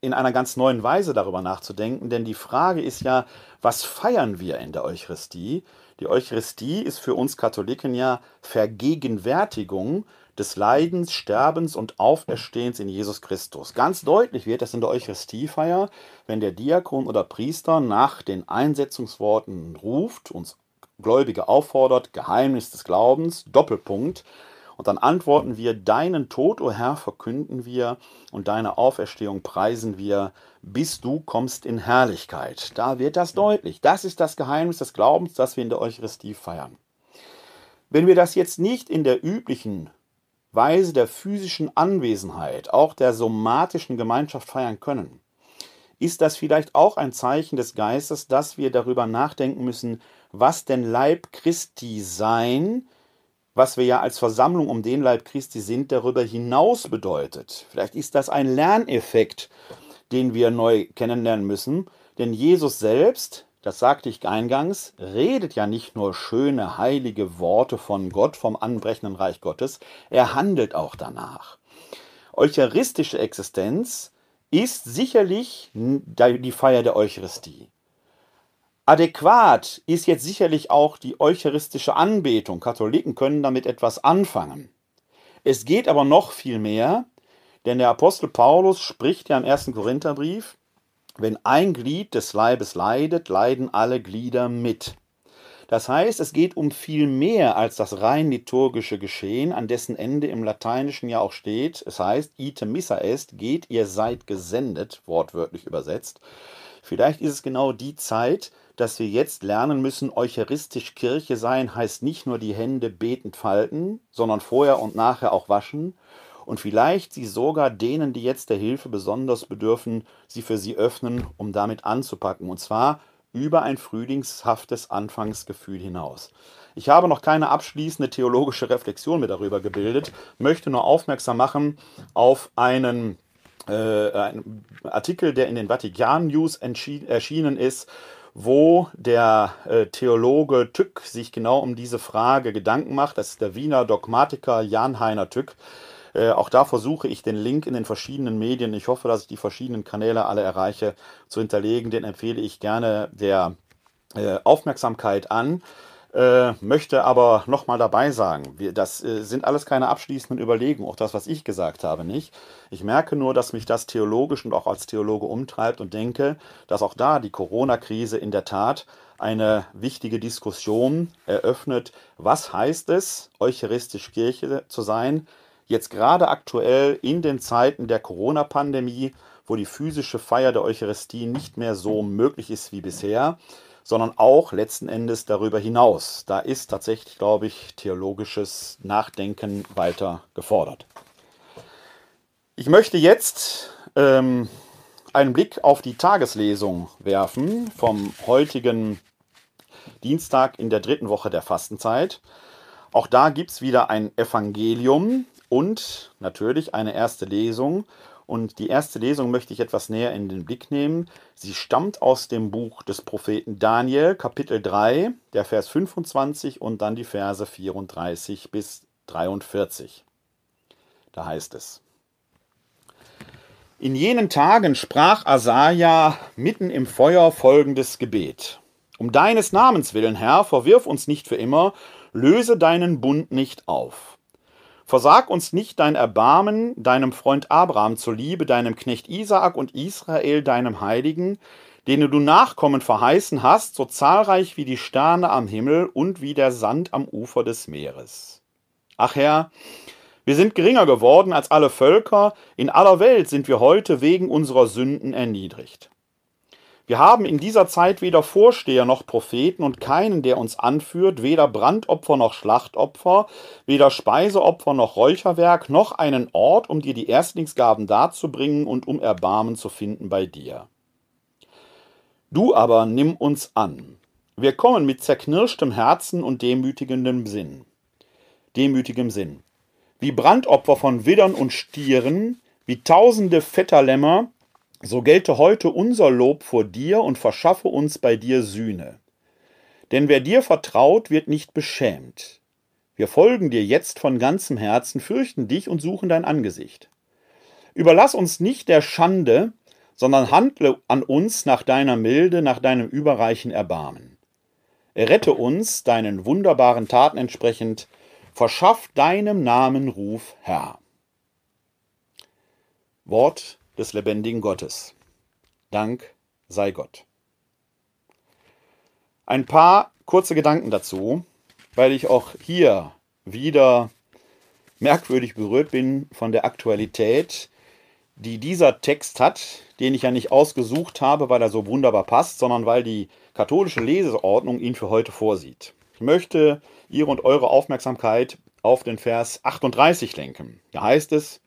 in einer ganz neuen Weise darüber nachzudenken, denn die Frage ist ja, was feiern wir in der Eucharistie? Die Eucharistie ist für uns Katholiken ja Vergegenwärtigung des Leidens, Sterbens und Auferstehens in Jesus Christus. Ganz deutlich wird das in der Eucharistiefeier, wenn der Diakon oder Priester nach den Einsetzungsworten ruft, uns Gläubige auffordert, Geheimnis des Glaubens, Doppelpunkt, und dann antworten wir, deinen Tod, o oh Herr, verkünden wir und deine Auferstehung preisen wir, bis du kommst in Herrlichkeit. Da wird das deutlich. Das ist das Geheimnis des Glaubens, das wir in der Eucharistie feiern. Wenn wir das jetzt nicht in der üblichen Weise der physischen Anwesenheit, auch der somatischen Gemeinschaft feiern können, ist das vielleicht auch ein Zeichen des Geistes, dass wir darüber nachdenken müssen, was denn Leib Christi sein, was wir ja als Versammlung um den Leib Christi sind, darüber hinaus bedeutet. Vielleicht ist das ein Lerneffekt, den wir neu kennenlernen müssen, denn Jesus selbst, das sagte ich eingangs, redet ja nicht nur schöne, heilige Worte von Gott, vom anbrechenden Reich Gottes, er handelt auch danach. Eucharistische Existenz ist sicherlich die Feier der Eucharistie. Adäquat ist jetzt sicherlich auch die eucharistische Anbetung. Katholiken können damit etwas anfangen. Es geht aber noch viel mehr, denn der Apostel Paulus spricht ja im ersten Korintherbrief, wenn ein Glied des Leibes leidet, leiden alle Glieder mit. Das heißt, es geht um viel mehr als das rein liturgische Geschehen, an dessen Ende im Lateinischen ja auch steht. Es heißt, ite missa est, geht, ihr seid gesendet, wortwörtlich übersetzt. Vielleicht ist es genau die Zeit, dass wir jetzt lernen müssen, eucharistisch Kirche sein heißt nicht nur die Hände betend falten, sondern vorher und nachher auch waschen und vielleicht sie sogar denen, die jetzt der Hilfe besonders bedürfen, sie für sie öffnen, um damit anzupacken und zwar über ein frühlingshaftes Anfangsgefühl hinaus. Ich habe noch keine abschließende theologische Reflexion mehr darüber gebildet, möchte nur aufmerksam machen auf einen, äh, einen Artikel, der in den Vatikan News erschienen ist, wo der äh, Theologe Tück sich genau um diese Frage Gedanken macht. Das ist der Wiener Dogmatiker Jan Heiner Tück. Äh, auch da versuche ich den Link in den verschiedenen Medien, ich hoffe, dass ich die verschiedenen Kanäle alle erreiche, zu hinterlegen. Den empfehle ich gerne der äh, Aufmerksamkeit an. Äh, möchte aber nochmal dabei sagen, wir, das äh, sind alles keine abschließenden Überlegungen, auch das, was ich gesagt habe, nicht. Ich merke nur, dass mich das theologisch und auch als Theologe umtreibt und denke, dass auch da die Corona-Krise in der Tat eine wichtige Diskussion eröffnet. Was heißt es, eucharistisch Kirche zu sein? Jetzt gerade aktuell in den Zeiten der Corona-Pandemie, wo die physische Feier der Eucharistie nicht mehr so möglich ist wie bisher, sondern auch letzten Endes darüber hinaus. Da ist tatsächlich, glaube ich, theologisches Nachdenken weiter gefordert. Ich möchte jetzt ähm, einen Blick auf die Tageslesung werfen vom heutigen Dienstag in der dritten Woche der Fastenzeit. Auch da gibt es wieder ein Evangelium und natürlich eine erste Lesung. Und die erste Lesung möchte ich etwas näher in den Blick nehmen. Sie stammt aus dem Buch des Propheten Daniel, Kapitel 3, der Vers 25 und dann die Verse 34 bis 43. Da heißt es. In jenen Tagen sprach Asaja mitten im Feuer folgendes Gebet. Um deines Namens willen, Herr, verwirf uns nicht für immer, löse deinen Bund nicht auf. Versag uns nicht dein Erbarmen, deinem Freund Abraham zuliebe, deinem Knecht Isaak und Israel, deinem Heiligen, denen du Nachkommen verheißen hast, so zahlreich wie die Sterne am Himmel und wie der Sand am Ufer des Meeres. Ach Herr, wir sind geringer geworden als alle Völker, in aller Welt sind wir heute wegen unserer Sünden erniedrigt. Wir haben in dieser Zeit weder Vorsteher noch Propheten und keinen, der uns anführt, weder Brandopfer noch Schlachtopfer, weder Speiseopfer noch Räucherwerk, noch einen Ort, um dir die Erstlingsgaben darzubringen und um Erbarmen zu finden bei dir. Du aber nimm uns an. Wir kommen mit zerknirschtem Herzen und demütigendem Sinn. Demütigem Sinn. Wie Brandopfer von Widdern und Stieren, wie tausende fetter Lämmer, so gelte heute unser Lob vor dir und verschaffe uns bei dir Sühne. Denn wer dir vertraut, wird nicht beschämt. Wir folgen dir jetzt von ganzem Herzen, fürchten dich und suchen dein Angesicht. Überlass uns nicht der Schande, sondern handle an uns nach deiner Milde, nach deinem überreichen Erbarmen. Errette uns, deinen wunderbaren Taten entsprechend, verschaff deinem Namen Ruf, Herr. Wort des lebendigen Gottes. Dank sei Gott. Ein paar kurze Gedanken dazu, weil ich auch hier wieder merkwürdig berührt bin von der Aktualität, die dieser Text hat, den ich ja nicht ausgesucht habe, weil er so wunderbar passt, sondern weil die katholische Leseordnung ihn für heute vorsieht. Ich möchte Ihre und eure Aufmerksamkeit auf den Vers 38 lenken. Da heißt es,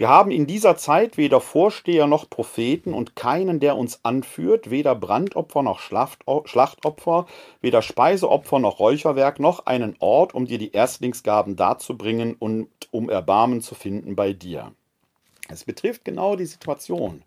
wir haben in dieser Zeit weder Vorsteher noch Propheten und keinen, der uns anführt, weder Brandopfer noch Schlachtopfer, weder Speiseopfer noch Räucherwerk, noch einen Ort, um dir die Erstlingsgaben darzubringen und um Erbarmen zu finden bei dir. Es betrifft genau die Situation,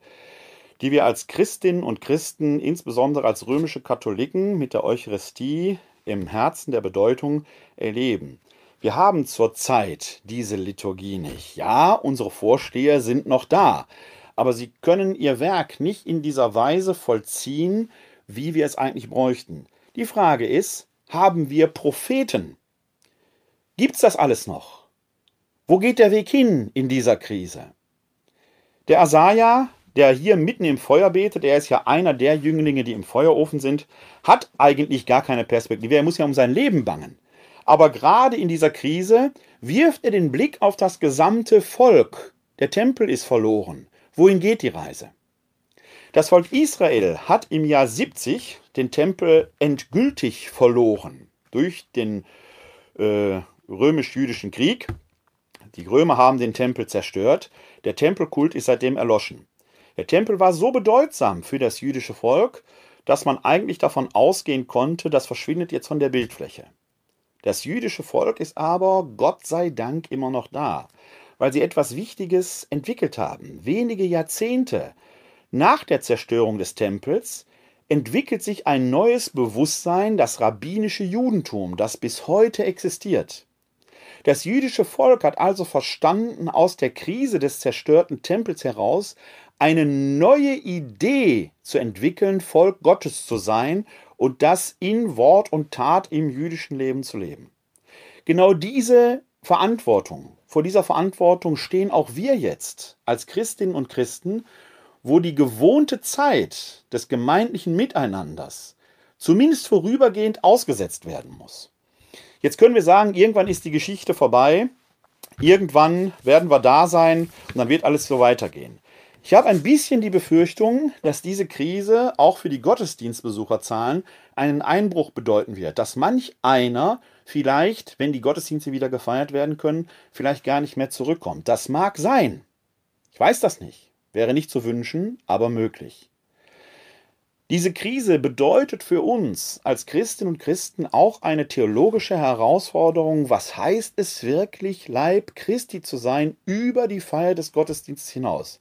die wir als Christinnen und Christen, insbesondere als römische Katholiken, mit der Eucharistie im Herzen der Bedeutung erleben. Wir haben zurzeit diese Liturgie nicht. Ja, unsere Vorsteher sind noch da, aber sie können ihr Werk nicht in dieser Weise vollziehen, wie wir es eigentlich bräuchten. Die Frage ist, haben wir Propheten? Gibt's das alles noch? Wo geht der Weg hin in dieser Krise? Der Asaja, der hier mitten im Feuer betet, er ist ja einer der Jünglinge, die im Feuerofen sind, hat eigentlich gar keine Perspektive. Er muss ja um sein Leben bangen. Aber gerade in dieser Krise wirft er den Blick auf das gesamte Volk. Der Tempel ist verloren. Wohin geht die Reise? Das Volk Israel hat im Jahr 70 den Tempel endgültig verloren durch den äh, römisch-jüdischen Krieg. Die Römer haben den Tempel zerstört. Der Tempelkult ist seitdem erloschen. Der Tempel war so bedeutsam für das jüdische Volk, dass man eigentlich davon ausgehen konnte, das verschwindet jetzt von der Bildfläche. Das jüdische Volk ist aber, Gott sei Dank, immer noch da, weil sie etwas Wichtiges entwickelt haben. Wenige Jahrzehnte nach der Zerstörung des Tempels entwickelt sich ein neues Bewusstsein, das rabbinische Judentum, das bis heute existiert. Das jüdische Volk hat also verstanden, aus der Krise des zerstörten Tempels heraus eine neue Idee zu entwickeln, Volk Gottes zu sein und das in Wort und Tat im jüdischen Leben zu leben. Genau diese Verantwortung, vor dieser Verantwortung stehen auch wir jetzt als Christinnen und Christen, wo die gewohnte Zeit des gemeindlichen Miteinanders zumindest vorübergehend ausgesetzt werden muss. Jetzt können wir sagen, irgendwann ist die Geschichte vorbei. Irgendwann werden wir da sein und dann wird alles so weitergehen. Ich habe ein bisschen die Befürchtung, dass diese Krise auch für die Gottesdienstbesucherzahlen einen Einbruch bedeuten wird, dass manch einer vielleicht, wenn die Gottesdienste wieder gefeiert werden können, vielleicht gar nicht mehr zurückkommt. Das mag sein. Ich weiß das nicht. Wäre nicht zu wünschen, aber möglich. Diese Krise bedeutet für uns als Christinnen und Christen auch eine theologische Herausforderung. Was heißt es wirklich, Leib Christi zu sein über die Feier des Gottesdienstes hinaus?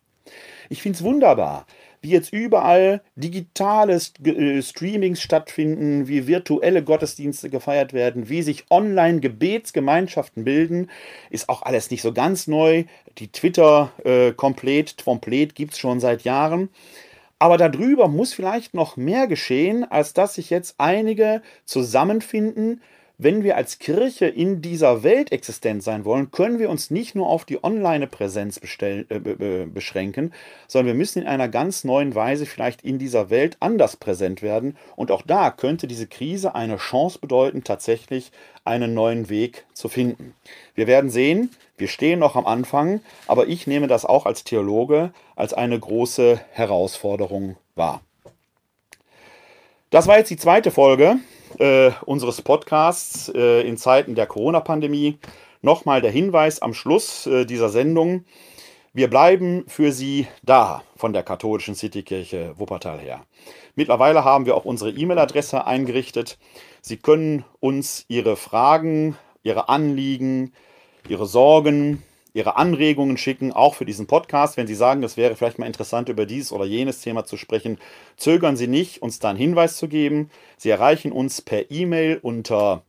Ich finde es wunderbar, wie jetzt überall digitale äh, Streamings stattfinden, wie virtuelle Gottesdienste gefeiert werden, wie sich online Gebetsgemeinschaften bilden, ist auch alles nicht so ganz neu. Die Twitter äh, komplett gibt es schon seit Jahren. Aber darüber muss vielleicht noch mehr geschehen, als dass sich jetzt einige zusammenfinden, wenn wir als Kirche in dieser Welt existent sein wollen, können wir uns nicht nur auf die Online-Präsenz äh, beschränken, sondern wir müssen in einer ganz neuen Weise vielleicht in dieser Welt anders präsent werden. Und auch da könnte diese Krise eine Chance bedeuten, tatsächlich einen neuen Weg zu finden. Wir werden sehen, wir stehen noch am Anfang, aber ich nehme das auch als Theologe als eine große Herausforderung wahr. Das war jetzt die zweite Folge äh, unseres Podcasts äh, in Zeiten der Corona-Pandemie. Nochmal der Hinweis am Schluss äh, dieser Sendung. Wir bleiben für Sie da von der katholischen Citykirche Wuppertal her. Mittlerweile haben wir auch unsere E-Mail-Adresse eingerichtet. Sie können uns Ihre Fragen, Ihre Anliegen, Ihre Sorgen, Ihre Anregungen schicken, auch für diesen Podcast. Wenn Sie sagen, es wäre vielleicht mal interessant, über dieses oder jenes Thema zu sprechen, zögern Sie nicht, uns da einen Hinweis zu geben. Sie erreichen uns per E-Mail unter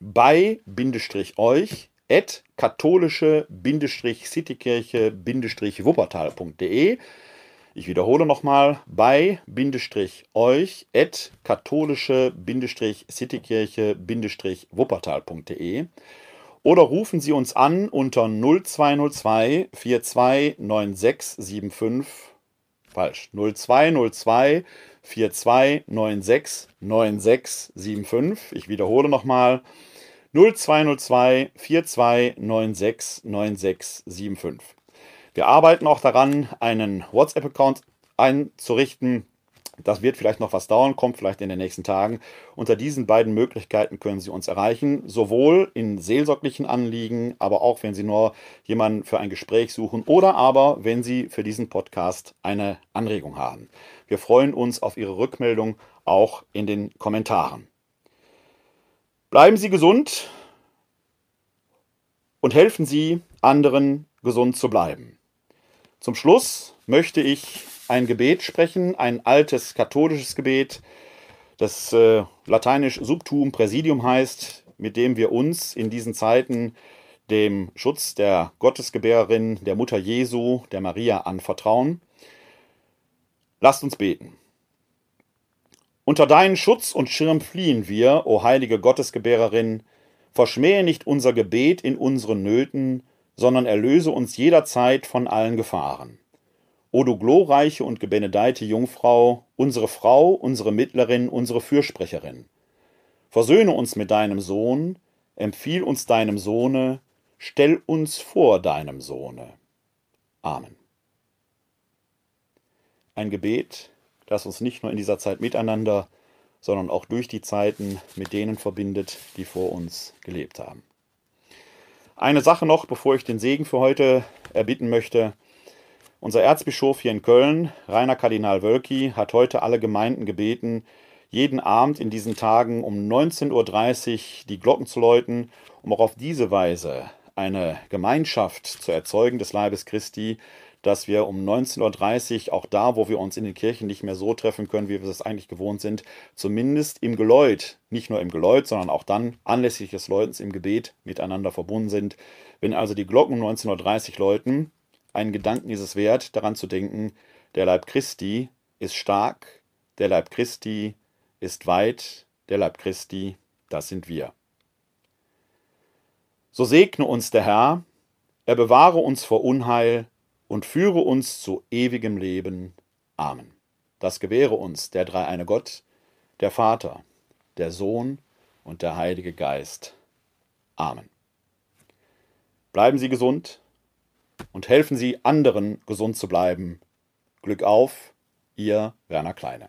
bei-euch at katholische-citykirche-wuppertal.de. Ich wiederhole nochmal bei-euch at katholische-citykirche-wuppertal.de oder rufen Sie uns an unter 0202 429675 falsch. 0202 4296 9675 ich wiederhole nochmal. 0202 4296 9675 wir arbeiten auch daran einen WhatsApp-Account einzurichten das wird vielleicht noch was dauern, kommt vielleicht in den nächsten Tagen. Unter diesen beiden Möglichkeiten können Sie uns erreichen, sowohl in seelsorglichen Anliegen, aber auch wenn Sie nur jemanden für ein Gespräch suchen oder aber wenn Sie für diesen Podcast eine Anregung haben. Wir freuen uns auf Ihre Rückmeldung auch in den Kommentaren. Bleiben Sie gesund und helfen Sie anderen gesund zu bleiben. Zum Schluss möchte ich ein Gebet sprechen, ein altes katholisches Gebet, das äh, lateinisch Subtum Präsidium heißt, mit dem wir uns in diesen Zeiten dem Schutz der Gottesgebärerin, der Mutter Jesu, der Maria anvertrauen. Lasst uns beten. Unter deinen Schutz und Schirm fliehen wir, o heilige Gottesgebärerin, verschmähe nicht unser Gebet in unseren Nöten, sondern erlöse uns jederzeit von allen Gefahren. O du glorreiche und gebenedeite Jungfrau, unsere Frau, unsere Mittlerin, unsere Fürsprecherin. Versöhne uns mit deinem Sohn, empfiehl uns deinem Sohne, stell uns vor deinem Sohne. Amen. Ein Gebet, das uns nicht nur in dieser Zeit miteinander, sondern auch durch die Zeiten mit denen verbindet, die vor uns gelebt haben. Eine Sache noch, bevor ich den Segen für heute erbitten möchte. Unser Erzbischof hier in Köln, Rainer Kardinal Wölki, hat heute alle Gemeinden gebeten, jeden Abend in diesen Tagen um 19.30 Uhr die Glocken zu läuten, um auch auf diese Weise eine Gemeinschaft zu erzeugen des Leibes Christi, dass wir um 19.30 Uhr, auch da, wo wir uns in den Kirchen nicht mehr so treffen können, wie wir es eigentlich gewohnt sind, zumindest im Geläut, nicht nur im Geläut, sondern auch dann anlässlich des Läutens im Gebet miteinander verbunden sind. Wenn also die Glocken um 19.30 Uhr läuten, einen Gedanken ist es wert, daran zu denken, der Leib Christi ist stark, der Leib Christi ist weit, der Leib Christi, das sind wir. So segne uns der Herr, er bewahre uns vor Unheil und führe uns zu ewigem Leben. Amen. Das gewähre uns der dreieine Gott, der Vater, der Sohn und der Heilige Geist. Amen. Bleiben Sie gesund und helfen Sie anderen, gesund zu bleiben. Glück auf, Ihr Werner Kleine.